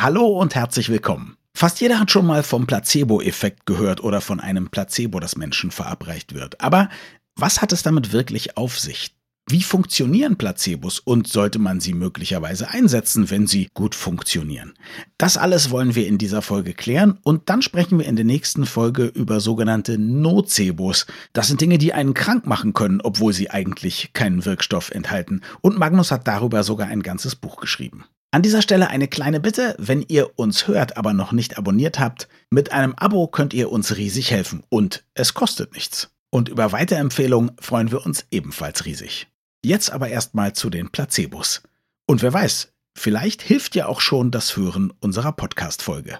Hallo und herzlich willkommen. Fast jeder hat schon mal vom Placebo-Effekt gehört oder von einem Placebo, das Menschen verabreicht wird. Aber was hat es damit wirklich auf sich? Wie funktionieren Placebos und sollte man sie möglicherweise einsetzen, wenn sie gut funktionieren? Das alles wollen wir in dieser Folge klären und dann sprechen wir in der nächsten Folge über sogenannte Nocebos. Das sind Dinge, die einen krank machen können, obwohl sie eigentlich keinen Wirkstoff enthalten. Und Magnus hat darüber sogar ein ganzes Buch geschrieben. An dieser Stelle eine kleine Bitte, wenn ihr uns hört, aber noch nicht abonniert habt, mit einem Abo könnt ihr uns riesig helfen und es kostet nichts. Und über Weiterempfehlungen freuen wir uns ebenfalls riesig. Jetzt aber erstmal zu den Placebos. Und wer weiß, vielleicht hilft ja auch schon das Hören unserer Podcast-Folge.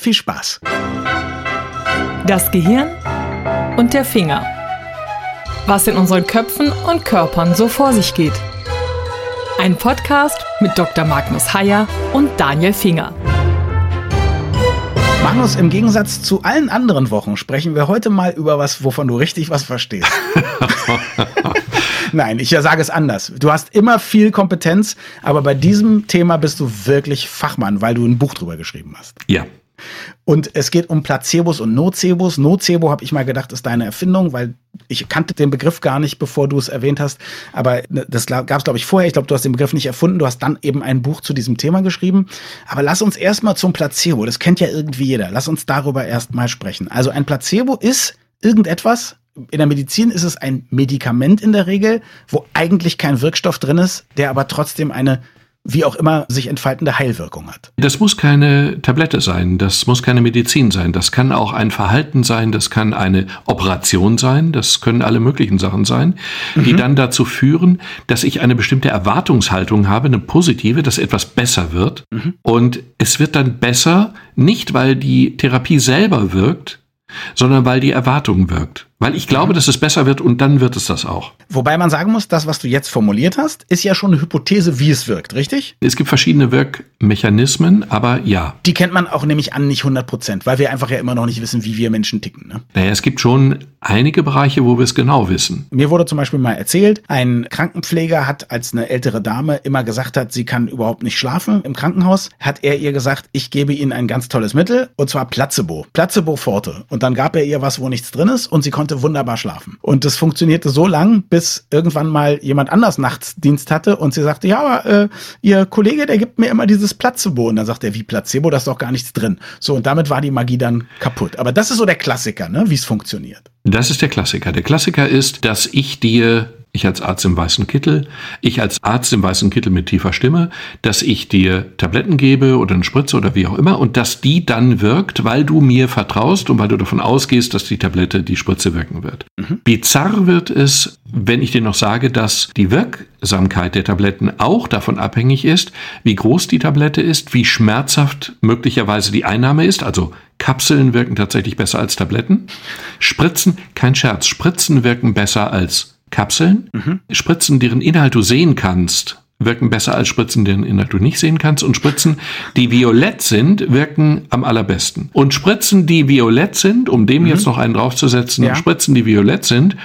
Viel Spaß! Das Gehirn und der Finger. Was in unseren Köpfen und Körpern so vor sich geht. Ein Podcast mit Dr. Magnus Heyer und Daniel Finger. Magnus, im Gegensatz zu allen anderen Wochen sprechen wir heute mal über was, wovon du richtig was verstehst. Nein, ich sage es anders. Du hast immer viel Kompetenz, aber bei diesem Thema bist du wirklich Fachmann, weil du ein Buch drüber geschrieben hast. Ja. Und es geht um Placebos und Nocebos. Nocebo habe ich mal gedacht, ist deine Erfindung, weil ich kannte den Begriff gar nicht, bevor du es erwähnt hast. Aber das gab es, glaube ich, vorher. Ich glaube, du hast den Begriff nicht erfunden. Du hast dann eben ein Buch zu diesem Thema geschrieben. Aber lass uns erstmal zum Placebo. Das kennt ja irgendwie jeder. Lass uns darüber erstmal sprechen. Also ein Placebo ist irgendetwas, in der Medizin ist es ein Medikament in der Regel, wo eigentlich kein Wirkstoff drin ist, der aber trotzdem eine wie auch immer sich entfaltende Heilwirkung hat. Das muss keine Tablette sein, das muss keine Medizin sein, das kann auch ein Verhalten sein, das kann eine Operation sein, das können alle möglichen Sachen sein, die mhm. dann dazu führen, dass ich eine bestimmte Erwartungshaltung habe, eine positive, dass etwas besser wird. Mhm. Und es wird dann besser, nicht weil die Therapie selber wirkt, sondern weil die Erwartung wirkt. Weil ich glaube, mhm. dass es besser wird und dann wird es das auch. Wobei man sagen muss, das, was du jetzt formuliert hast, ist ja schon eine Hypothese, wie es wirkt, richtig? Es gibt verschiedene Wirkmechanismen, aber ja. Die kennt man auch nämlich an nicht 100 Prozent, weil wir einfach ja immer noch nicht wissen, wie wir Menschen ticken. Ne? Naja, es gibt schon einige Bereiche, wo wir es genau wissen. Mir wurde zum Beispiel mal erzählt, ein Krankenpfleger hat, als eine ältere Dame immer gesagt hat, sie kann überhaupt nicht schlafen im Krankenhaus, hat er ihr gesagt, ich gebe Ihnen ein ganz tolles Mittel, und zwar Placebo. Placebo Forte. Und dann gab er ihr was, wo nichts drin ist, und sie konnte konnte wunderbar schlafen. Und das funktionierte so lang, bis irgendwann mal jemand anders Nachtsdienst hatte und sie sagte, ja, aber äh, ihr Kollege, der gibt mir immer dieses Placebo. Und dann sagt er, wie Placebo, da ist doch gar nichts drin. So, und damit war die Magie dann kaputt. Aber das ist so der Klassiker, ne, wie es funktioniert. Das ist der Klassiker. Der Klassiker ist, dass ich dir ich als Arzt im weißen Kittel, ich als Arzt im weißen Kittel mit tiefer Stimme, dass ich dir Tabletten gebe oder eine Spritze oder wie auch immer und dass die dann wirkt, weil du mir vertraust und weil du davon ausgehst, dass die Tablette, die Spritze wirken wird. Mhm. Bizarr wird es, wenn ich dir noch sage, dass die Wirksamkeit der Tabletten auch davon abhängig ist, wie groß die Tablette ist, wie schmerzhaft möglicherweise die Einnahme ist, also Kapseln wirken tatsächlich besser als Tabletten. Spritzen, kein Scherz, Spritzen wirken besser als Kapseln, mhm. Spritzen, deren Inhalt du sehen kannst, wirken besser als Spritzen, deren Inhalt du nicht sehen kannst. Und Spritzen, die violett sind, wirken am allerbesten. Und Spritzen, die violett sind, um dem mhm. jetzt noch einen draufzusetzen, ja. Spritzen, die violett sind,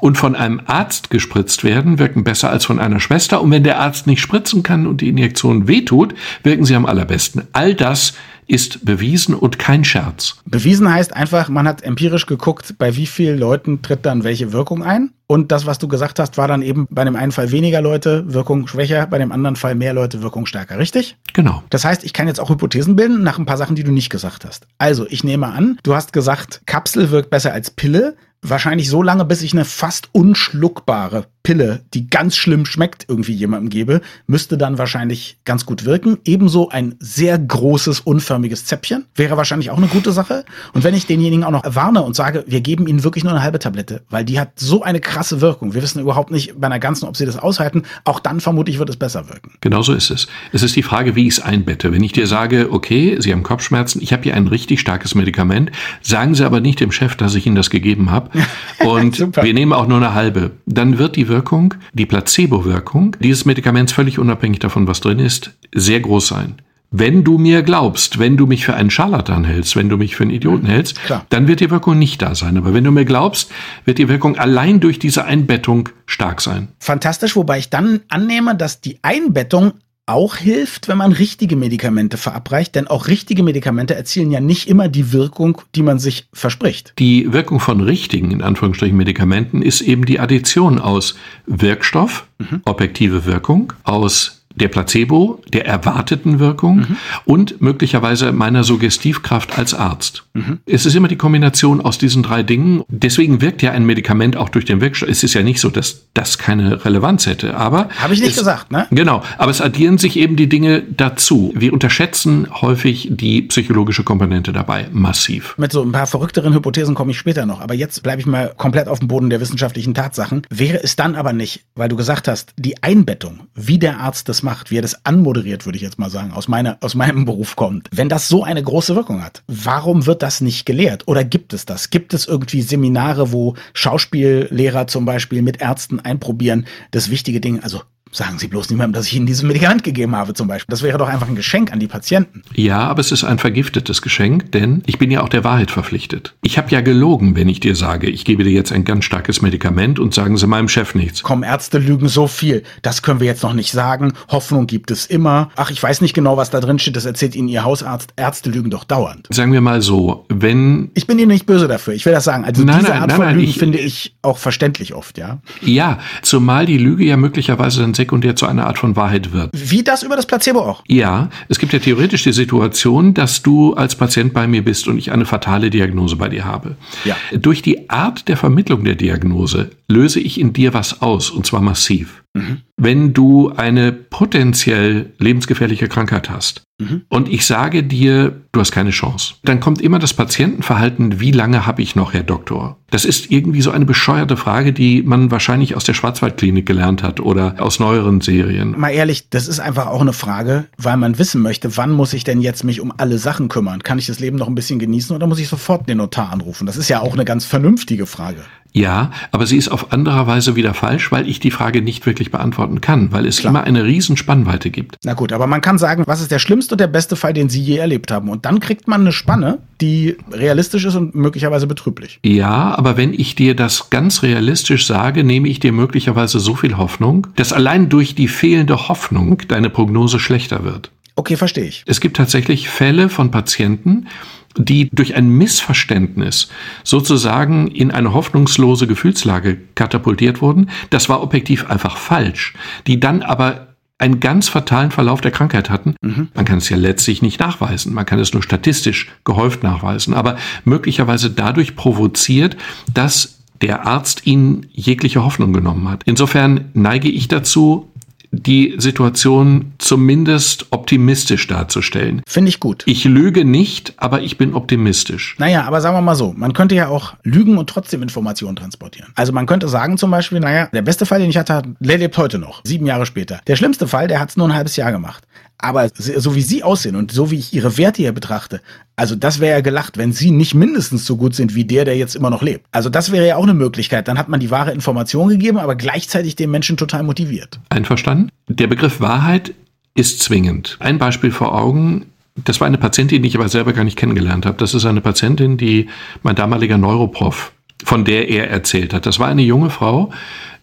und von einem Arzt gespritzt werden, wirken besser als von einer Schwester. Und wenn der Arzt nicht spritzen kann und die Injektion wehtut, wirken sie am allerbesten. All das ist bewiesen und kein Scherz. Bewiesen heißt einfach, man hat empirisch geguckt, bei wie vielen Leuten tritt dann welche Wirkung ein. Und das, was du gesagt hast, war dann eben bei dem einen Fall weniger Leute Wirkung schwächer, bei dem anderen Fall mehr Leute Wirkung stärker, richtig? Genau. Das heißt, ich kann jetzt auch Hypothesen bilden nach ein paar Sachen, die du nicht gesagt hast. Also, ich nehme an, du hast gesagt, Kapsel wirkt besser als Pille wahrscheinlich so lange, bis ich eine fast unschluckbare Pille, die ganz schlimm schmeckt, irgendwie jemandem gebe, müsste dann wahrscheinlich ganz gut wirken. Ebenso ein sehr großes, unförmiges Zäppchen wäre wahrscheinlich auch eine gute Sache. Und wenn ich denjenigen auch noch warne und sage, wir geben ihnen wirklich nur eine halbe Tablette, weil die hat so eine krasse Wirkung. Wir wissen überhaupt nicht bei einer ganzen, ob sie das aushalten. Auch dann vermutlich wird es besser wirken. Genau so ist es. Es ist die Frage, wie ich es einbette. Wenn ich dir sage, okay, Sie haben Kopfschmerzen, ich habe hier ein richtig starkes Medikament, sagen Sie aber nicht dem Chef, dass ich Ihnen das gegeben habe. Und wir nehmen auch nur eine halbe. Dann wird die Wirkung, die Placebo-Wirkung dieses Medikaments völlig unabhängig davon, was drin ist, sehr groß sein. Wenn du mir glaubst, wenn du mich für einen Scharlatan hältst, wenn du mich für einen Idioten mhm. hältst, Klar. dann wird die Wirkung nicht da sein. Aber wenn du mir glaubst, wird die Wirkung allein durch diese Einbettung stark sein. Fantastisch, wobei ich dann annehme, dass die Einbettung auch hilft, wenn man richtige Medikamente verabreicht, denn auch richtige Medikamente erzielen ja nicht immer die Wirkung, die man sich verspricht. Die Wirkung von richtigen, in Anführungsstrichen, Medikamenten ist eben die Addition aus Wirkstoff, mhm. objektive Wirkung, aus der Placebo, der erwarteten Wirkung mhm. und möglicherweise meiner Suggestivkraft als Arzt. Mhm. Es ist immer die Kombination aus diesen drei Dingen. Deswegen wirkt ja ein Medikament auch durch den Wirkstoff. Es ist ja nicht so, dass das keine Relevanz hätte, aber. Habe ich nicht es, gesagt, ne? Genau. Aber es addieren sich eben die Dinge dazu. Wir unterschätzen häufig die psychologische Komponente dabei massiv. Mit so ein paar verrückteren Hypothesen komme ich später noch. Aber jetzt bleibe ich mal komplett auf dem Boden der wissenschaftlichen Tatsachen. Wäre es dann aber nicht, weil du gesagt hast, die Einbettung, wie der Arzt das macht, wie er das anmoderiert, würde ich jetzt mal sagen, aus, meiner, aus meinem Beruf kommt. Wenn das so eine große Wirkung hat, warum wird das nicht gelehrt? Oder gibt es das? Gibt es irgendwie Seminare, wo Schauspiellehrer zum Beispiel mit Ärzten einprobieren, das wichtige Ding, also Sagen Sie bloß niemandem, dass ich Ihnen dieses Medikament gegeben habe, zum Beispiel. Das wäre doch einfach ein Geschenk an die Patienten. Ja, aber es ist ein vergiftetes Geschenk, denn ich bin ja auch der Wahrheit verpflichtet. Ich habe ja gelogen, wenn ich dir sage, ich gebe dir jetzt ein ganz starkes Medikament und sagen Sie meinem Chef nichts. Komm, Ärzte lügen so viel. Das können wir jetzt noch nicht sagen. Hoffnung gibt es immer. Ach, ich weiß nicht genau, was da drin steht. Das erzählt Ihnen Ihr Hausarzt. Ärzte lügen doch dauernd. Sagen wir mal so, wenn... Ich bin Ihnen nicht böse dafür. Ich will das sagen. Also nein, diese nein, Art nein, von Lügen ich, finde ich auch verständlich oft, ja? Ja, zumal die Lüge ja möglicherweise dann sekundär zu einer Art von Wahrheit wird. Wie das über das Placebo auch? Ja, es gibt ja theoretisch die Situation, dass du als Patient bei mir bist und ich eine fatale Diagnose bei dir habe. Ja. Durch die Art der Vermittlung der Diagnose löse ich in dir was aus, und zwar massiv. Mhm. Wenn du eine potenziell lebensgefährliche Krankheit hast mhm. und ich sage dir, du hast keine Chance, dann kommt immer das Patientenverhalten, wie lange habe ich noch, Herr Doktor? Das ist irgendwie so eine bescheuerte Frage, die man wahrscheinlich aus der Schwarzwaldklinik gelernt hat oder aus neueren Serien. Mal ehrlich, das ist einfach auch eine Frage, weil man wissen möchte, wann muss ich denn jetzt mich um alle Sachen kümmern? Kann ich das Leben noch ein bisschen genießen oder muss ich sofort den Notar anrufen? Das ist ja auch eine ganz vernünftige Frage. Ja, aber sie ist auf anderer Weise wieder falsch, weil ich die Frage nicht wirklich beantworten kann, weil es Klar. immer eine riesen Spannweite gibt. Na gut, aber man kann sagen, was ist der schlimmste und der beste Fall, den Sie je erlebt haben? Und dann kriegt man eine Spanne, die realistisch ist und möglicherweise betrüblich. Ja, aber wenn ich dir das ganz realistisch sage, nehme ich dir möglicherweise so viel Hoffnung, dass allein durch die fehlende Hoffnung deine Prognose schlechter wird. Okay, verstehe ich. Es gibt tatsächlich Fälle von Patienten, die durch ein Missverständnis sozusagen in eine hoffnungslose Gefühlslage katapultiert wurden. Das war objektiv einfach falsch. Die dann aber einen ganz fatalen Verlauf der Krankheit hatten. Mhm. Man kann es ja letztlich nicht nachweisen. Man kann es nur statistisch gehäuft nachweisen, aber möglicherweise dadurch provoziert, dass der Arzt ihnen jegliche Hoffnung genommen hat. Insofern neige ich dazu, die Situation zumindest optimistisch darzustellen. Finde ich gut. Ich lüge nicht, aber ich bin optimistisch. Naja, aber sagen wir mal so, man könnte ja auch lügen und trotzdem Informationen transportieren. Also man könnte sagen zum Beispiel, naja, der beste Fall, den ich hatte, der lebt heute noch, sieben Jahre später. Der schlimmste Fall, der hat es nur ein halbes Jahr gemacht. Aber so wie sie aussehen und so wie ich ihre Werte hier betrachte, also das wäre ja gelacht, wenn sie nicht mindestens so gut sind wie der, der jetzt immer noch lebt. Also das wäre ja auch eine Möglichkeit. Dann hat man die wahre Information gegeben, aber gleichzeitig den Menschen total motiviert. Einverstanden? Der Begriff Wahrheit ist zwingend. Ein Beispiel vor Augen. Das war eine Patientin, die ich aber selber gar nicht kennengelernt habe. Das ist eine Patientin, die mein damaliger Neuroprof, von der er erzählt hat. Das war eine junge Frau,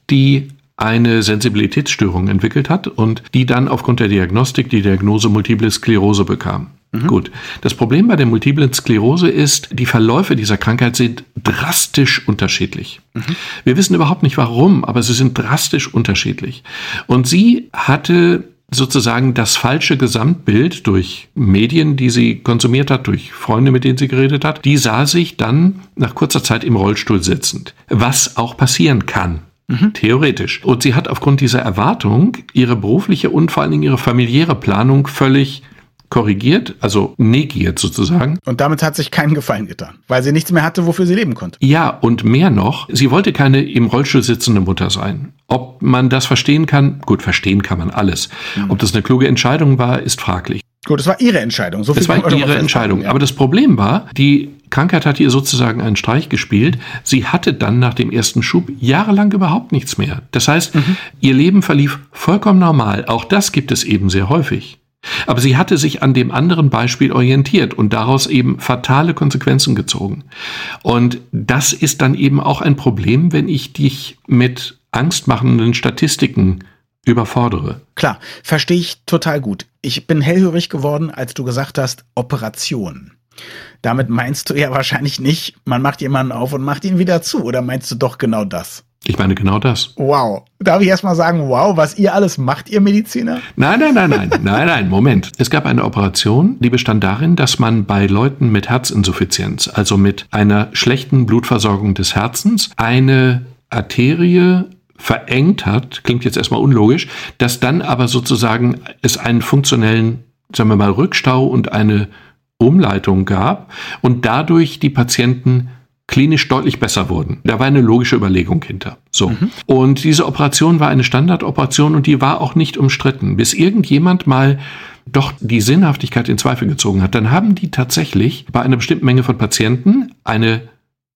die eine Sensibilitätsstörung entwickelt hat und die dann aufgrund der Diagnostik die Diagnose Multiple Sklerose bekam. Mhm. Gut. Das Problem bei der multiplen Sklerose ist, die Verläufe dieser Krankheit sind drastisch unterschiedlich. Mhm. Wir wissen überhaupt nicht warum, aber sie sind drastisch unterschiedlich. Und sie hatte sozusagen das falsche Gesamtbild durch Medien, die sie konsumiert hat, durch Freunde, mit denen sie geredet hat. Die sah sich dann nach kurzer Zeit im Rollstuhl sitzend, was auch passieren kann. Mhm. Theoretisch. Und sie hat aufgrund dieser Erwartung ihre berufliche und vor allen Dingen ihre familiäre Planung völlig korrigiert, also negiert sozusagen. Und damit hat sich keinen Gefallen getan, weil sie nichts mehr hatte, wofür sie leben konnte. Ja, und mehr noch, sie wollte keine im Rollstuhl sitzende Mutter sein. Ob man das verstehen kann, gut, verstehen kann man alles. Mhm. Ob das eine kluge Entscheidung war, ist fraglich. Gut, es war ihre Entscheidung. So das war ihre Entscheidung. Ja. Aber das Problem war, die Krankheit hat ihr sozusagen einen Streich gespielt. Sie hatte dann nach dem ersten Schub jahrelang überhaupt nichts mehr. Das heißt, mhm. ihr Leben verlief vollkommen normal. Auch das gibt es eben sehr häufig. Aber sie hatte sich an dem anderen Beispiel orientiert und daraus eben fatale Konsequenzen gezogen. Und das ist dann eben auch ein Problem, wenn ich dich mit angstmachenden Statistiken überfordere. Klar, verstehe ich total gut. Ich bin hellhörig geworden, als du gesagt hast, Operation. Damit meinst du ja wahrscheinlich nicht, man macht jemanden auf und macht ihn wieder zu, oder meinst du doch genau das? Ich meine genau das. Wow. Darf ich erstmal sagen, wow, was ihr alles macht, ihr Mediziner? Nein, nein, nein, nein, nein, nein, Moment. Es gab eine Operation, die bestand darin, dass man bei Leuten mit Herzinsuffizienz, also mit einer schlechten Blutversorgung des Herzens, eine Arterie verengt hat, klingt jetzt erstmal unlogisch, dass dann aber sozusagen es einen funktionellen, sagen wir mal, Rückstau und eine Umleitung gab und dadurch die Patienten klinisch deutlich besser wurden. Da war eine logische Überlegung hinter. So. Mhm. Und diese Operation war eine Standardoperation und die war auch nicht umstritten, bis irgendjemand mal doch die Sinnhaftigkeit in Zweifel gezogen hat. Dann haben die tatsächlich bei einer bestimmten Menge von Patienten eine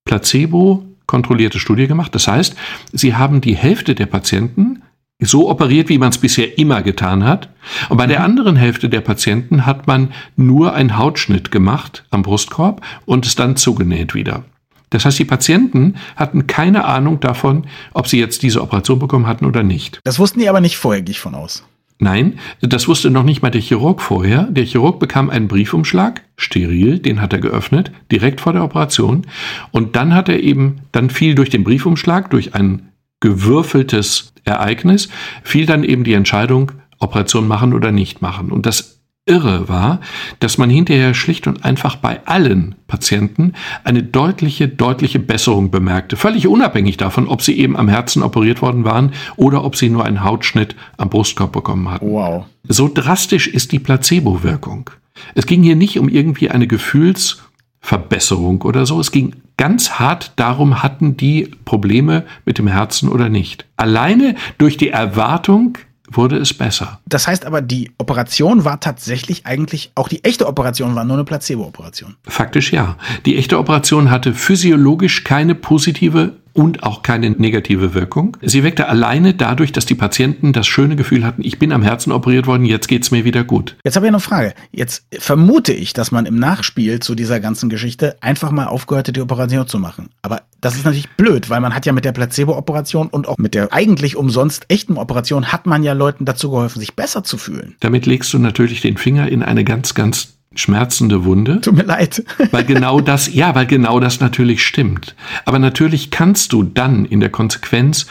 Placebo kontrollierte Studie gemacht. Das heißt, sie haben die Hälfte der Patienten so operiert, wie man es bisher immer getan hat. Und bei der mhm. anderen Hälfte der Patienten hat man nur einen Hautschnitt gemacht am Brustkorb und es dann zugenäht wieder. Das heißt, die Patienten hatten keine Ahnung davon, ob sie jetzt diese Operation bekommen hatten oder nicht. Das wussten die aber nicht vorher, gehe ich von aus. Nein, das wusste noch nicht mal der Chirurg vorher. Der Chirurg bekam einen Briefumschlag, steril, den hat er geöffnet, direkt vor der Operation. Und dann hat er eben, dann fiel durch den Briefumschlag, durch ein gewürfeltes Ereignis, fiel dann eben die Entscheidung, Operation machen oder nicht machen. Und das irre war, dass man hinterher schlicht und einfach bei allen Patienten eine deutliche, deutliche Besserung bemerkte. Völlig unabhängig davon, ob sie eben am Herzen operiert worden waren oder ob sie nur einen Hautschnitt am Brustkorb bekommen hatten. Wow. So drastisch ist die Placebo-Wirkung. Es ging hier nicht um irgendwie eine Gefühlsverbesserung oder so. Es ging ganz hart darum, hatten die Probleme mit dem Herzen oder nicht. Alleine durch die Erwartung, wurde es besser. Das heißt aber, die Operation war tatsächlich eigentlich, auch die echte Operation war nur eine Placebo-Operation. Faktisch ja. Die echte Operation hatte physiologisch keine positive und auch keine negative Wirkung. Sie weckte alleine dadurch, dass die Patienten das schöne Gefühl hatten, ich bin am Herzen operiert worden, jetzt geht's mir wieder gut. Jetzt habe ich eine Frage. Jetzt vermute ich, dass man im Nachspiel zu dieser ganzen Geschichte einfach mal aufgehört hat, die Operation zu machen. Aber das ist natürlich blöd, weil man hat ja mit der Placebo-Operation und auch mit der eigentlich umsonst echten Operation hat man ja Leuten dazu geholfen, sich besser zu fühlen. Damit legst du natürlich den Finger in eine ganz, ganz schmerzende Wunde. Tut mir leid. weil genau das, ja, weil genau das natürlich stimmt. Aber natürlich kannst du dann in der Konsequenz,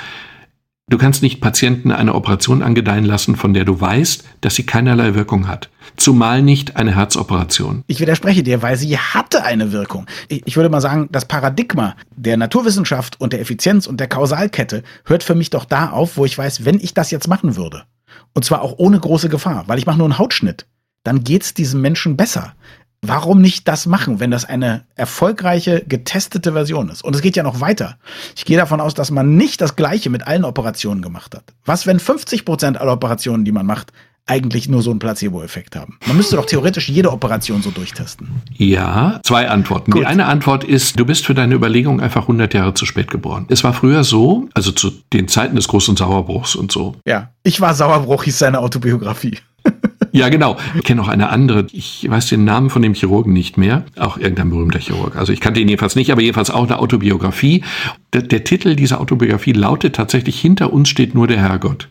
du kannst nicht Patienten eine Operation angedeihen lassen, von der du weißt, dass sie keinerlei Wirkung hat. Zumal nicht eine Herzoperation. Ich widerspreche dir, weil sie hatte eine Wirkung. Ich würde mal sagen, das Paradigma der Naturwissenschaft und der Effizienz und der Kausalkette hört für mich doch da auf, wo ich weiß, wenn ich das jetzt machen würde, und zwar auch ohne große Gefahr, weil ich mache nur einen Hautschnitt, dann geht's diesem Menschen besser. Warum nicht das machen, wenn das eine erfolgreiche, getestete Version ist? Und es geht ja noch weiter. Ich gehe davon aus, dass man nicht das Gleiche mit allen Operationen gemacht hat. Was, wenn 50 Prozent aller Operationen, die man macht, eigentlich nur so einen Placebo-Effekt haben? Man müsste doch theoretisch jede Operation so durchtesten. Ja, zwei Antworten. Gut. Die eine Antwort ist, du bist für deine Überlegung einfach 100 Jahre zu spät geboren. Es war früher so, also zu den Zeiten des großen Sauerbruchs und so. Ja, ich war Sauerbruch, hieß seine Autobiografie. Ja, genau. Ich kenne auch eine andere. Ich weiß den Namen von dem Chirurgen nicht mehr. Auch irgendein berühmter Chirurg. Also ich kannte ihn jedenfalls nicht, aber jedenfalls auch eine Autobiografie. Der, der Titel dieser Autobiografie lautet tatsächlich, hinter uns steht nur der Herrgott.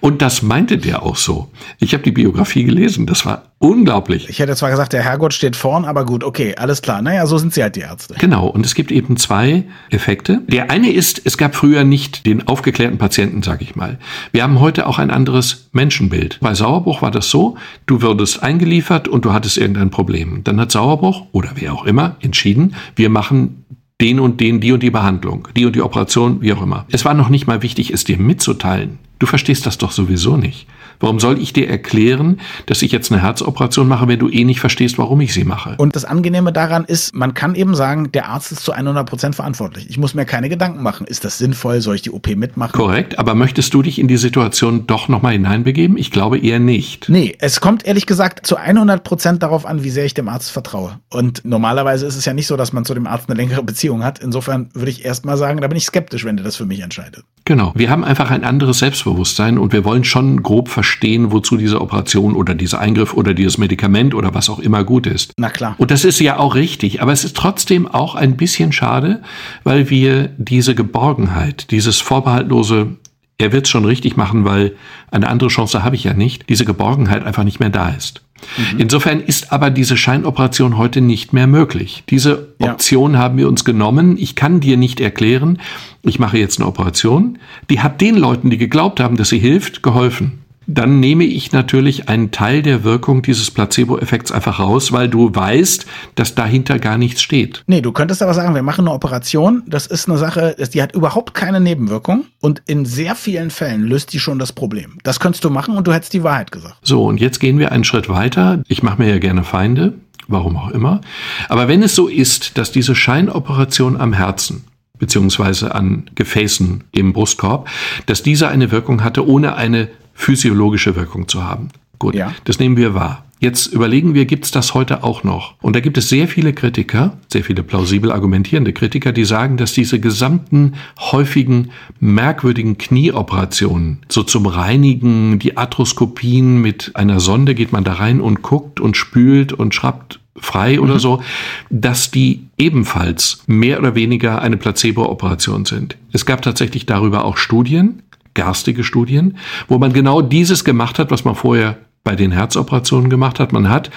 Und das meinte der auch so. Ich habe die Biografie gelesen, das war unglaublich. Ich hätte zwar gesagt, der Herrgott steht vorn, aber gut, okay, alles klar. Naja, so sind sie halt die Ärzte. Genau, und es gibt eben zwei Effekte. Der eine ist, es gab früher nicht den aufgeklärten Patienten, sag ich mal. Wir haben heute auch ein anderes Menschenbild. Bei Sauerbruch war das so, du würdest eingeliefert und du hattest irgendein Problem. Dann hat Sauerbruch oder wer auch immer entschieden, wir machen den und den, die und die Behandlung, die und die Operation, wie auch immer. Es war noch nicht mal wichtig, es dir mitzuteilen. Du verstehst das doch sowieso nicht. Warum soll ich dir erklären, dass ich jetzt eine Herzoperation mache, wenn du eh nicht verstehst, warum ich sie mache? Und das Angenehme daran ist, man kann eben sagen, der Arzt ist zu 100 Prozent verantwortlich. Ich muss mir keine Gedanken machen. Ist das sinnvoll? Soll ich die OP mitmachen? Korrekt. Aber möchtest du dich in die Situation doch nochmal hineinbegeben? Ich glaube eher nicht. Nee, es kommt ehrlich gesagt zu 100 Prozent darauf an, wie sehr ich dem Arzt vertraue. Und normalerweise ist es ja nicht so, dass man zu dem Arzt eine längere Beziehung hat. Insofern würde ich erst mal sagen, da bin ich skeptisch, wenn der das für mich entscheidet. Genau. Wir haben einfach ein anderes Selbstbewusstsein und wir wollen schon grob verstehen, wozu diese Operation oder dieser Eingriff oder dieses Medikament oder was auch immer gut ist. Na klar. Und das ist ja auch richtig, aber es ist trotzdem auch ein bisschen schade, weil wir diese Geborgenheit, dieses vorbehaltlose er wird es schon richtig machen, weil eine andere Chance habe ich ja nicht, diese Geborgenheit einfach nicht mehr da ist. Mhm. Insofern ist aber diese Scheinoperation heute nicht mehr möglich. Diese Option ja. haben wir uns genommen. Ich kann dir nicht erklären, ich mache jetzt eine Operation. Die hat den Leuten, die geglaubt haben, dass sie hilft, geholfen dann nehme ich natürlich einen Teil der Wirkung dieses Placebo-Effekts einfach raus, weil du weißt, dass dahinter gar nichts steht. Nee, du könntest aber sagen, wir machen eine Operation, das ist eine Sache, die hat überhaupt keine Nebenwirkung und in sehr vielen Fällen löst die schon das Problem. Das könntest du machen und du hättest die Wahrheit gesagt. So, und jetzt gehen wir einen Schritt weiter. Ich mache mir ja gerne Feinde, warum auch immer. Aber wenn es so ist, dass diese Scheinoperation am Herzen beziehungsweise an Gefäßen im Brustkorb, dass diese eine Wirkung hatte, ohne eine physiologische Wirkung zu haben. Gut, ja. das nehmen wir wahr. Jetzt überlegen wir, gibt es das heute auch noch? Und da gibt es sehr viele Kritiker, sehr viele plausibel argumentierende Kritiker, die sagen, dass diese gesamten häufigen, merkwürdigen Knieoperationen, so zum Reinigen, die Arthroskopien mit einer Sonde geht man da rein und guckt und spült und schraubt frei oder mhm. so, dass die ebenfalls mehr oder weniger eine Placebo-Operation sind. Es gab tatsächlich darüber auch Studien, garstige Studien, wo man genau dieses gemacht hat, was man vorher bei den Herzoperationen gemacht hat. Man hat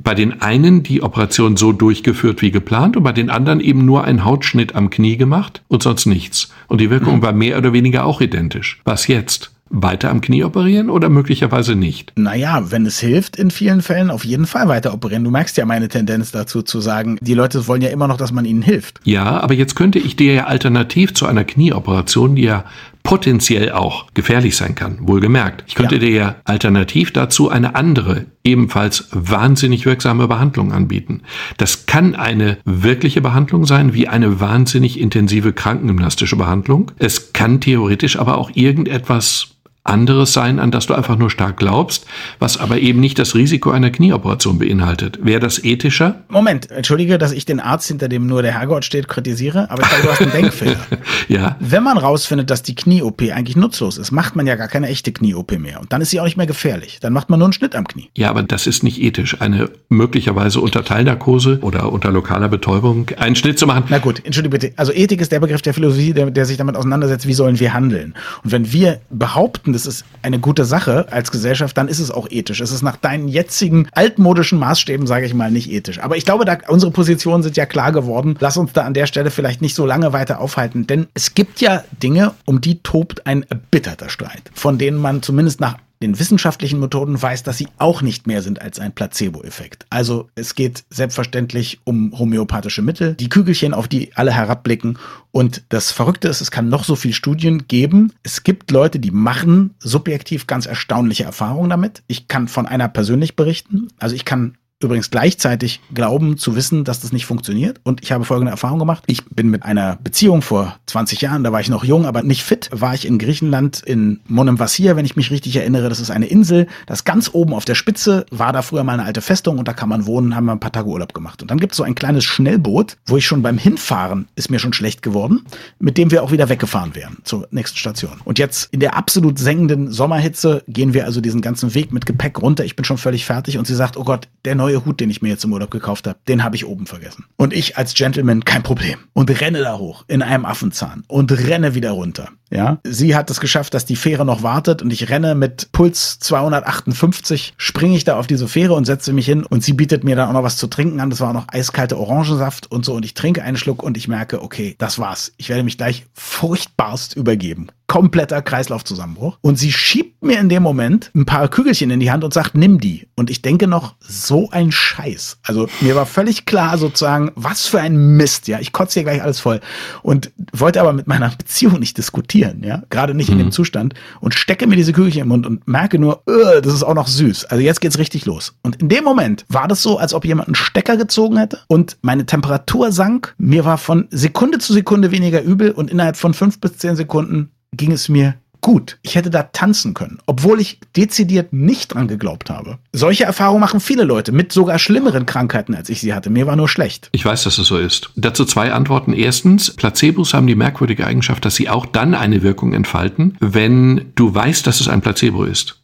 bei den einen die Operation so durchgeführt wie geplant und bei den anderen eben nur einen Hautschnitt am Knie gemacht und sonst nichts. Und die Wirkung mhm. war mehr oder weniger auch identisch. Was jetzt? weiter am Knie operieren oder möglicherweise nicht? Naja, wenn es hilft, in vielen Fällen auf jeden Fall weiter operieren. Du merkst ja meine Tendenz dazu zu sagen, die Leute wollen ja immer noch, dass man ihnen hilft. Ja, aber jetzt könnte ich dir ja alternativ zu einer Knieoperation, die ja potenziell auch gefährlich sein kann, wohlgemerkt. Ich könnte ja. dir ja alternativ dazu eine andere, ebenfalls wahnsinnig wirksame Behandlung anbieten. Das kann eine wirkliche Behandlung sein, wie eine wahnsinnig intensive krankengymnastische Behandlung. Es kann theoretisch aber auch irgendetwas anderes sein, an das du einfach nur stark glaubst, was aber eben nicht das Risiko einer Knieoperation beinhaltet. Wäre das ethischer? Moment, entschuldige, dass ich den Arzt, hinter dem nur der Herrgott steht, kritisiere, aber ich glaube, du hast einen Denkfehler. ja. Wenn man rausfindet, dass die Knie-OP eigentlich nutzlos ist, macht man ja gar keine echte Knie-OP mehr. Und dann ist sie auch nicht mehr gefährlich. Dann macht man nur einen Schnitt am Knie. Ja, aber das ist nicht ethisch. Eine möglicherweise unter Teilnarkose oder unter lokaler Betäubung einen Schnitt zu machen. Na gut, entschuldige bitte. Also Ethik ist der Begriff der Philosophie, der, der sich damit auseinandersetzt, wie sollen wir handeln. Und wenn wir behaupten, das ist eine gute Sache als Gesellschaft, dann ist es auch ethisch. Es ist nach deinen jetzigen altmodischen Maßstäben, sage ich mal, nicht ethisch. Aber ich glaube, da, unsere Positionen sind ja klar geworden. Lass uns da an der Stelle vielleicht nicht so lange weiter aufhalten, denn es gibt ja Dinge, um die tobt ein erbitterter Streit, von denen man zumindest nach den wissenschaftlichen Methoden weiß, dass sie auch nicht mehr sind als ein Placebo-Effekt. Also es geht selbstverständlich um homöopathische Mittel, die Kügelchen, auf die alle herabblicken. Und das Verrückte ist, es kann noch so viele Studien geben. Es gibt Leute, die machen subjektiv ganz erstaunliche Erfahrungen damit. Ich kann von einer persönlich berichten. Also ich kann übrigens gleichzeitig glauben zu wissen, dass das nicht funktioniert. Und ich habe folgende Erfahrung gemacht. Ich bin mit einer Beziehung vor 20 Jahren, da war ich noch jung, aber nicht fit, war ich in Griechenland in Monemvasia, wenn ich mich richtig erinnere. Das ist eine Insel, das ganz oben auf der Spitze war da früher mal eine alte Festung und da kann man wohnen, haben wir ein paar Tage Urlaub gemacht. Und dann gibt es so ein kleines Schnellboot, wo ich schon beim Hinfahren ist mir schon schlecht geworden, mit dem wir auch wieder weggefahren wären zur nächsten Station. Und jetzt in der absolut sengenden Sommerhitze gehen wir also diesen ganzen Weg mit Gepäck runter. Ich bin schon völlig fertig und sie sagt, oh Gott, der neue neue Hut, den ich mir jetzt im Urlaub gekauft habe, den habe ich oben vergessen. Und ich als Gentleman kein Problem und renne da hoch in einem Affenzahn und renne wieder runter. Ja, sie hat es geschafft, dass die Fähre noch wartet und ich renne mit Puls 258, springe ich da auf diese Fähre und setze mich hin und sie bietet mir dann auch noch was zu trinken an. Das war auch noch eiskalte Orangensaft und so und ich trinke einen Schluck und ich merke, okay, das war's. Ich werde mich gleich furchtbarst übergeben kompletter Kreislaufzusammenbruch. Und sie schiebt mir in dem Moment ein paar Kügelchen in die Hand und sagt, nimm die. Und ich denke noch, so ein Scheiß. Also mir war völlig klar sozusagen, was für ein Mist. Ja, ich kotze hier gleich alles voll. Und wollte aber mit meiner Beziehung nicht diskutieren. Ja, gerade nicht mhm. in dem mhm. Zustand. Und stecke mir diese Kügelchen im Mund und merke nur, das ist auch noch süß. Also jetzt geht's richtig los. Und in dem Moment war das so, als ob jemand einen Stecker gezogen hätte und meine Temperatur sank. Mir war von Sekunde zu Sekunde weniger übel und innerhalb von fünf bis zehn Sekunden ging es mir gut. Ich hätte da tanzen können, obwohl ich dezidiert nicht dran geglaubt habe. Solche Erfahrungen machen viele Leute mit sogar schlimmeren Krankheiten, als ich sie hatte. Mir war nur schlecht. Ich weiß, dass es so ist. Dazu zwei Antworten. Erstens, Placebos haben die merkwürdige Eigenschaft, dass sie auch dann eine Wirkung entfalten, wenn du weißt, dass es ein Placebo ist.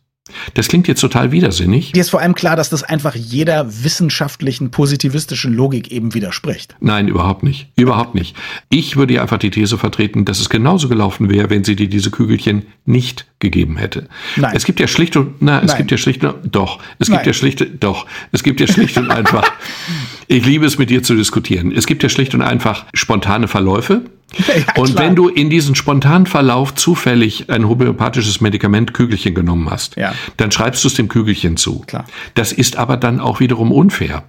Das klingt jetzt total widersinnig. Dir ist vor allem klar, dass das einfach jeder wissenschaftlichen, positivistischen Logik eben widerspricht. Nein, überhaupt nicht. Überhaupt nicht. Ich würde ja einfach die These vertreten, dass es genauso gelaufen wäre, wenn sie dir diese Kügelchen nicht gegeben hätte. Nein. Es gibt ja schlicht und, na, es Nein. gibt ja schlicht und, doch. Es Nein. gibt ja schlicht, doch. Es gibt ja schlicht und einfach, ich liebe es mit dir zu diskutieren. Es gibt ja schlicht und einfach spontane Verläufe. Ja, und wenn du in diesen spontanen Verlauf zufällig ein homöopathisches Medikament Kügelchen genommen hast, Ja. dann schreibst du es dem Kügelchen zu. Klar. Das ist aber dann auch wiederum unfair,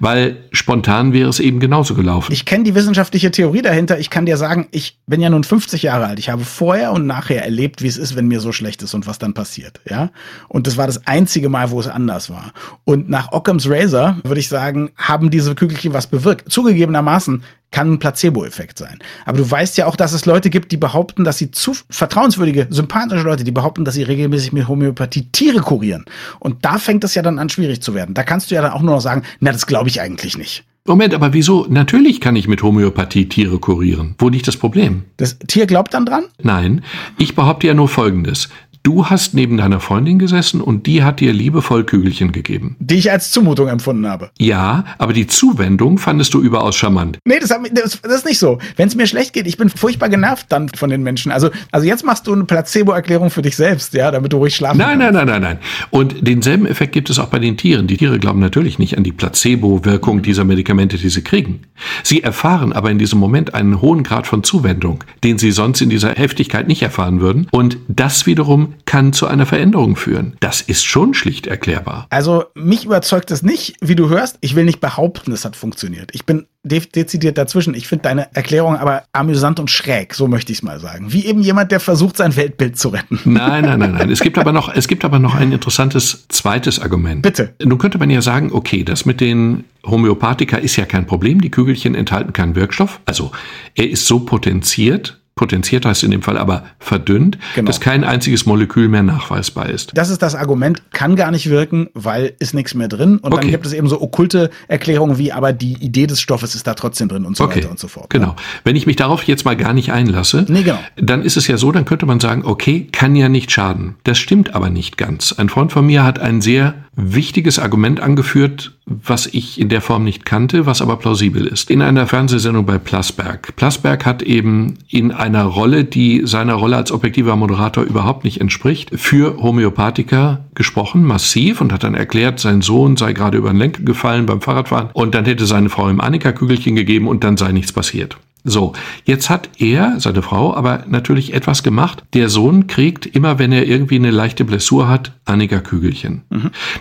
weil spontan wäre es eben genauso gelaufen. Ich kenne die wissenschaftliche Theorie dahinter. Ich kann dir sagen, ich bin ja nun 50 Jahre alt. Ich habe vorher und nachher erlebt, wie es ist, wenn mir so schlecht ist und was dann passiert. Ja. Und das war das einzige Mal, wo es anders war. Und nach Occam's Razor würde ich sagen, haben diese Kügelchen was bewirkt. Zugegebenermaßen kann ein Placebo-Effekt sein. Aber du weißt ja auch, dass es Leute gibt, die behaupten, dass sie zu vertrauenswürdige, sympathische Leute, die behaupten, dass sie regelmäßig mit Homöopathie Tiere kurieren. Und da fängt es ja dann an, schwierig zu werden. Da kannst du ja dann auch nur noch sagen, na, das glaube ich eigentlich nicht. Moment, aber wieso? Natürlich kann ich mit Homöopathie Tiere kurieren. Wo liegt das Problem? Das Tier glaubt dann dran? Nein, ich behaupte ja nur Folgendes. Du hast neben deiner Freundin gesessen und die hat dir liebevoll Kügelchen gegeben. die ich als Zumutung empfunden habe. Ja, aber die Zuwendung fandest du überaus charmant. Nee, das, hat, das, das ist nicht so. Wenn es mir schlecht geht, ich bin furchtbar genervt dann von den Menschen. Also, also jetzt machst du eine Placebo-Erklärung für dich selbst, ja, damit du ruhig schlafen Nein, kannst. nein, nein, nein, nein. Und denselben Effekt gibt es auch bei den Tieren. Die Tiere glauben natürlich nicht an die Placebo-Wirkung dieser Medikamente, die sie kriegen. Sie erfahren aber in diesem Moment einen hohen Grad von Zuwendung, den sie sonst in dieser Heftigkeit nicht erfahren würden. Und das wiederum kann zu einer Veränderung führen. Das ist schon schlicht erklärbar. Also mich überzeugt es nicht, wie du hörst. Ich will nicht behaupten, es hat funktioniert. Ich bin de dezidiert dazwischen. Ich finde deine Erklärung aber amüsant und schräg, so möchte ich es mal sagen. Wie eben jemand, der versucht, sein Weltbild zu retten. Nein, nein, nein, nein. Es gibt aber noch, es gibt aber noch ein interessantes zweites Argument. Bitte. Nun könnte man ja sagen, okay, das mit den Homöopathika ist ja kein Problem. Die Kügelchen enthalten keinen Wirkstoff. Also, er ist so potenziert, potenziert heißt in dem Fall aber verdünnt, Genau. dass kein einziges Molekül mehr nachweisbar ist. Das ist das Argument, kann gar nicht wirken, weil ist nichts mehr drin. Und dann Okay. gibt es eben so okkulte Erklärungen wie, aber die Idee des Stoffes ist da trotzdem drin und so Okay, weiter und so fort. genau. Wenn ich mich darauf jetzt mal gar nicht einlasse, Nee, genau. dann ist es ja so, dann könnte man sagen, okay, kann ja nicht schaden. Das stimmt aber nicht ganz. Ein Freund von mir hat ein sehr wichtiges Argument angeführt, was ich in der Form nicht kannte, was aber plausibel ist. In einer Fernsehsendung bei Plasberg. Plasberg hat eben in einer Rolle, die seiner Rolle als objektiver Moderator überhaupt nicht entspricht, für Homöopathiker gesprochen, massiv, und hat dann erklärt, sein Sohn sei gerade über den Lenker gefallen beim Fahrradfahren und dann hätte seine Frau ihm Annika-Kügelchen gegeben und dann sei nichts passiert. So, jetzt hat er, seine Frau, aber natürlich etwas gemacht. Der Sohn kriegt immer, wenn er irgendwie eine leichte Blessur hat, Annika-Kügelchen.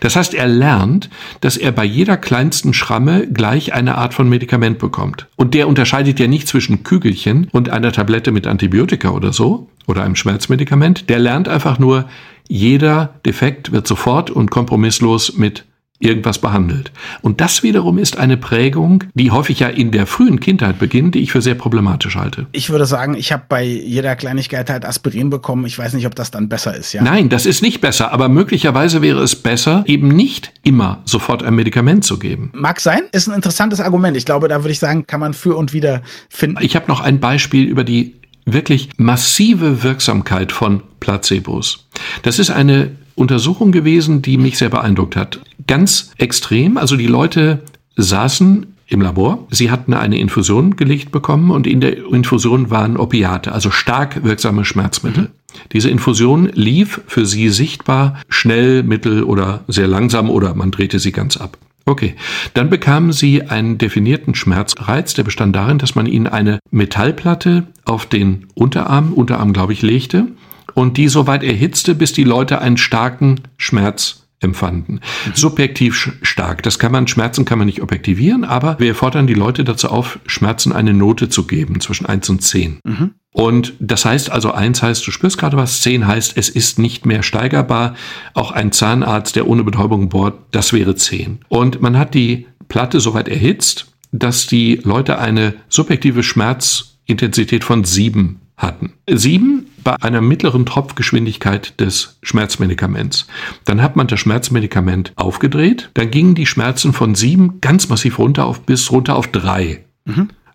Das heißt, er lernt, dass er bei jeder kleinsten Schramme gleich eine Art von Medikament bekommt. Und der unterscheidet ja nicht zwischen Kügelchen und einer Tablette mit Antibiotika oder so oder einem Schmerzmedikament. Der lernt einfach nur, jeder Defekt wird sofort und kompromisslos mit irgendwas behandelt. Und das wiederum ist eine Prägung, die häufig ja in der frühen Kindheit beginnt, die ich für sehr problematisch halte. Ich würde sagen, ich habe bei jeder Kleinigkeit halt Aspirin bekommen. Ich weiß nicht, ob das dann besser ist, ja. Nein, das ist nicht besser, aber möglicherweise wäre es besser, eben nicht immer sofort ein Medikament zu geben. Mag sein, ist ein interessantes Argument. Ich glaube, da würde ich sagen, kann man für und wieder finden. Ich habe noch ein Beispiel über die wirklich massive Wirksamkeit von Placebos. Das ist eine Untersuchung gewesen, die mich sehr beeindruckt hat. Ganz extrem, also die Leute saßen im Labor, sie hatten eine Infusion gelegt bekommen und in der Infusion waren Opiate, also stark wirksame Schmerzmittel. Diese Infusion lief für sie sichtbar schnell, mittel oder sehr langsam oder man drehte sie ganz ab. Okay, dann bekamen sie einen definierten Schmerzreiz, der bestand darin, dass man ihnen eine Metallplatte auf den Unterarm, Unterarm glaube ich, legte und die so weit erhitzte, bis die Leute einen starken Schmerz empfanden. Subjektiv sch- stark. Das kann man, Schmerzen kann man nicht objektivieren, aber wir fordern die Leute dazu auf, Schmerzen eine Note zu geben, zwischen 1 und 10. Und das heißt also, eins heißt, du spürst gerade was, zehn heißt, es ist nicht mehr steigerbar. Auch ein Zahnarzt, der ohne Betäubung bohrt, das wäre zehn. Und man hat die Platte so weit erhitzt, dass die Leute eine subjektive Schmerzintensität von sieben hatten. Sieben bei einer mittleren Tropfgeschwindigkeit des Schmerzmedikaments. Dann hat man das Schmerzmedikament aufgedreht, dann gingen die Schmerzen von sieben ganz massiv runter auf bis runter auf drei.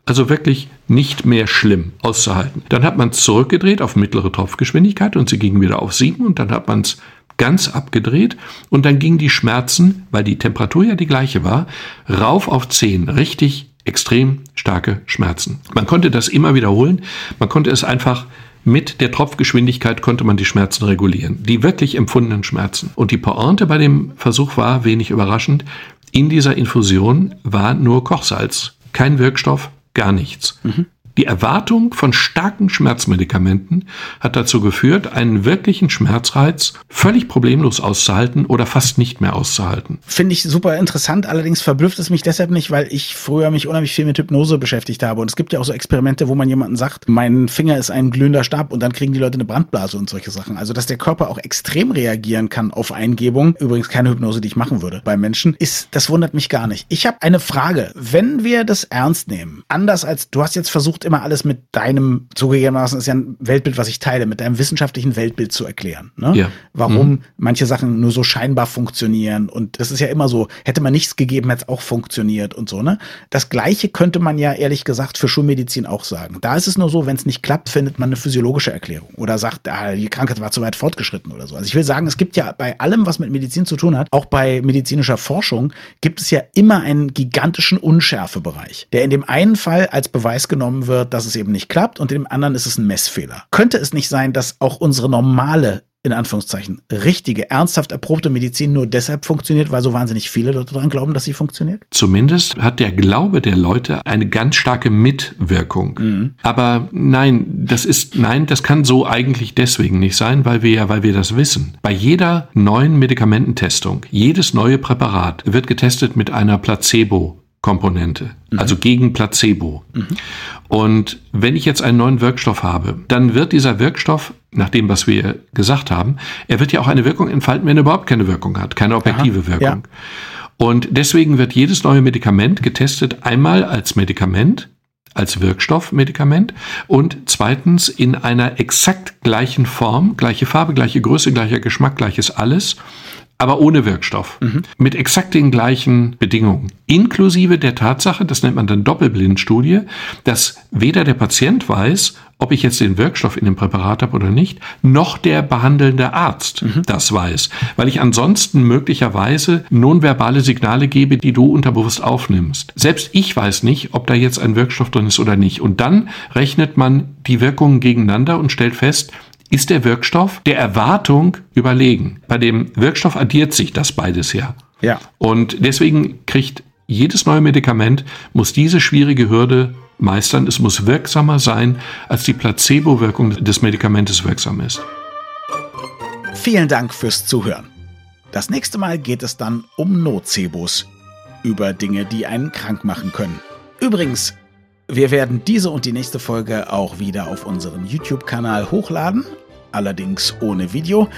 Also wirklich nicht mehr schlimm auszuhalten. Dann hat man es zurückgedreht auf mittlere Tropfgeschwindigkeit und sie gingen wieder auf sieben und dann hat man es ganz abgedreht und dann gingen die Schmerzen, weil die Temperatur ja die gleiche war, rauf auf 10, richtig extrem starke Schmerzen. Man konnte das immer wiederholen, man konnte es einfach mit der Tropfgeschwindigkeit konnte man die Schmerzen regulieren, die wirklich empfundenen Schmerzen. Und die Pointe bei dem Versuch war, wenig überraschend, in dieser Infusion war nur Kochsalz, kein Wirkstoff, gar nichts. Mhm. Die Erwartung von starken Schmerzmedikamenten hat dazu geführt, einen wirklichen Schmerzreiz völlig problemlos auszuhalten oder fast nicht mehr auszuhalten. Finde ich super interessant, allerdings verblüfft es mich deshalb nicht, weil ich früher mich unheimlich viel mit Hypnose beschäftigt habe. Und es gibt ja auch so Experimente, wo man jemanden sagt, mein Finger ist ein glühender Stab und dann kriegen die Leute eine Brandblase und solche Sachen. Also, dass der Körper auch extrem reagieren kann auf Eingebung, übrigens keine Hypnose, die ich machen würde bei Menschen, ist, das wundert mich gar nicht. Ich habe eine Frage. Wenn wir das ernst nehmen, anders als du hast jetzt versucht, immer alles mit deinem, zugegebenermaßen ist ja ein Weltbild, was ich teile, mit deinem wissenschaftlichen Weltbild zu erklären. Ne? Ja. Warum mhm. manche Sachen nur so scheinbar funktionieren. Und das ist ja immer so, hätte man nichts gegeben, hätte es auch funktioniert und so. Ne? Das Gleiche könnte man ja ehrlich gesagt für Schulmedizin auch sagen. Da ist es nur so, wenn es nicht klappt, findet man eine physiologische Erklärung oder sagt, ah, die Krankheit war zu weit fortgeschritten oder so. Also ich will sagen, es gibt ja bei allem, was mit Medizin zu tun hat, auch bei medizinischer Forschung, gibt es ja immer einen gigantischen Unschärfebereich, der in dem einen Fall als Beweis genommen wird, dass es eben nicht klappt und im anderen ist es ein Messfehler. Könnte es nicht sein, dass auch unsere normale in Anführungszeichen, richtige, ernsthaft erprobte Medizin nur deshalb funktioniert, weil so wahnsinnig viele Leute daran glauben, dass sie funktioniert? Zumindest hat der Glaube der Leute eine ganz starke Mitwirkung. Mhm. Aber nein, das ist, nein, das kann so eigentlich deswegen nicht sein, weil wir ja, weil wir das wissen. Bei jeder neuen Medikamententestung, jedes neue Präparat wird getestet mit einer Placebo Komponente, mhm. also gegen Placebo. Mhm. Und wenn ich jetzt einen neuen Wirkstoff habe, dann wird dieser Wirkstoff, nach dem, was wir gesagt haben, er wird ja auch eine Wirkung entfalten, wenn er überhaupt keine Wirkung hat, keine objektive Aha, Wirkung. Ja. Und deswegen wird jedes neue Medikament getestet einmal als Medikament, als Wirkstoffmedikament und zweitens in einer exakt gleichen Form, gleiche Farbe, gleiche Größe, gleicher Geschmack, gleiches alles aber ohne Wirkstoff. Mhm. Mit exakt den gleichen Bedingungen. Inklusive der Tatsache, das nennt man dann Doppelblindstudie, dass weder der Patient weiß, ob ich jetzt den Wirkstoff in dem Präparat habe oder nicht, noch der behandelnde Arzt mhm. das weiß. Weil ich ansonsten möglicherweise nonverbale Signale gebe, die du unterbewusst aufnimmst. Selbst ich weiß nicht, ob da jetzt ein Wirkstoff drin ist oder nicht. Und dann rechnet man die Wirkungen gegeneinander und stellt fest, ist der Wirkstoff der Erwartung überlegen. Bei dem Wirkstoff addiert sich das beides ja. Ja. Und deswegen kriegt jedes neue Medikament muss diese schwierige Hürde meistern. Es muss wirksamer sein, als die Placebo-Wirkung des Medikamentes wirksam ist. Vielen Dank fürs Zuhören. Das nächste Mal geht es dann um Nocebos, über Dinge, die einen krank machen können. Übrigens, wir werden diese und die nächste Folge auch wieder auf unserem YouTube-Kanal hochladen, allerdings ohne Video.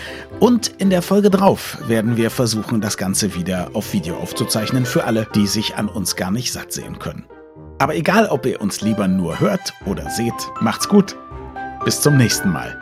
Und in der Folge drauf werden wir versuchen, das Ganze wieder auf Video aufzuzeichnen für alle, die sich an uns gar nicht satt sehen können. Aber egal, ob ihr uns lieber nur hört oder seht, macht's gut. Bis zum nächsten Mal.